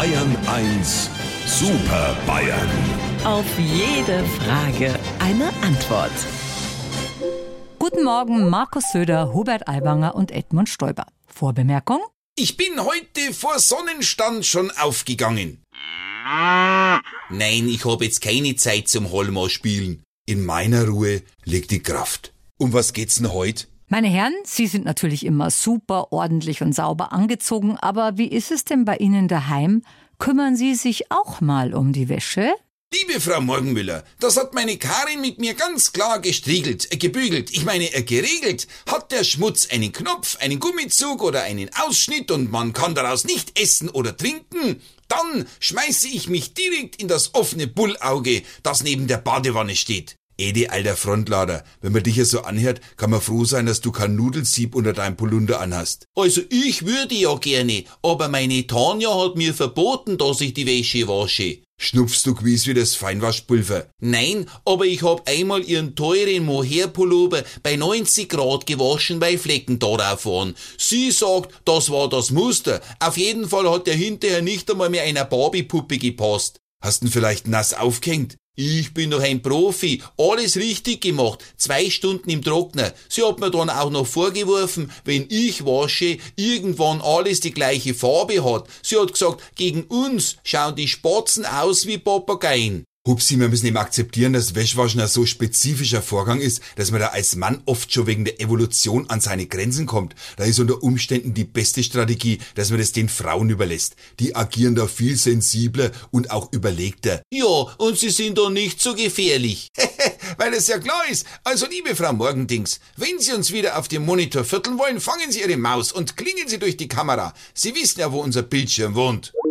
Bayern 1 Super Bayern. Auf jede Frage eine Antwort. Guten Morgen, Markus Söder, Hubert Aiwanger und Edmund Stoiber. Vorbemerkung? Ich bin heute vor Sonnenstand schon aufgegangen. Nein, ich habe jetzt keine Zeit zum Holmer spielen. In meiner Ruhe liegt die Kraft. Um was geht's denn heute? Meine Herren, Sie sind natürlich immer super ordentlich und sauber angezogen, aber wie ist es denn bei Ihnen daheim? Kümmern Sie sich auch mal um die Wäsche? Liebe Frau Morgenmüller, das hat meine Karin mit mir ganz klar gestriegelt, äh, gebügelt, ich meine äh, geregelt. Hat der Schmutz einen Knopf, einen Gummizug oder einen Ausschnitt und man kann daraus nicht essen oder trinken, dann schmeiße ich mich direkt in das offene Bullauge, das neben der Badewanne steht. Edi, alter Frontlader, wenn man dich ja so anhört, kann man froh sein, dass du kein Nudelsieb unter deinem Polunder anhast. Also ich würde ja gerne, aber meine Tanja hat mir verboten, dass ich die Wäsche wasche. Schnupfst du gewiss wie das Feinwaschpulver? Nein, aber ich hab einmal ihren teuren Mohair-Pullover bei 90 Grad gewaschen, weil Flecken darauf waren. Sie sagt, das war das Muster. Auf jeden Fall hat der hinterher nicht einmal mehr einer Barbiepuppe gepasst. Hast ihn vielleicht nass aufgehängt? Ich bin doch ein Profi, alles richtig gemacht, zwei Stunden im Trockner. Sie hat mir dann auch noch vorgeworfen, wenn ich wasche, irgendwann alles die gleiche Farbe hat. Sie hat gesagt, gegen uns schauen die Spatzen aus wie Papageien. Hupsi, wir müssen eben akzeptieren, dass Wäschwaschen ein so spezifischer Vorgang ist, dass man da als Mann oft schon wegen der Evolution an seine Grenzen kommt. Da ist unter Umständen die beste Strategie, dass man das den Frauen überlässt. Die agieren da viel sensibler und auch überlegter. Ja, und sie sind doch nicht so gefährlich. Weil es ja klar ist. Also, liebe Frau Morgendings, wenn Sie uns wieder auf dem Monitor vierteln wollen, fangen Sie Ihre Maus und klingen Sie durch die Kamera. Sie wissen ja, wo unser Bildschirm wohnt.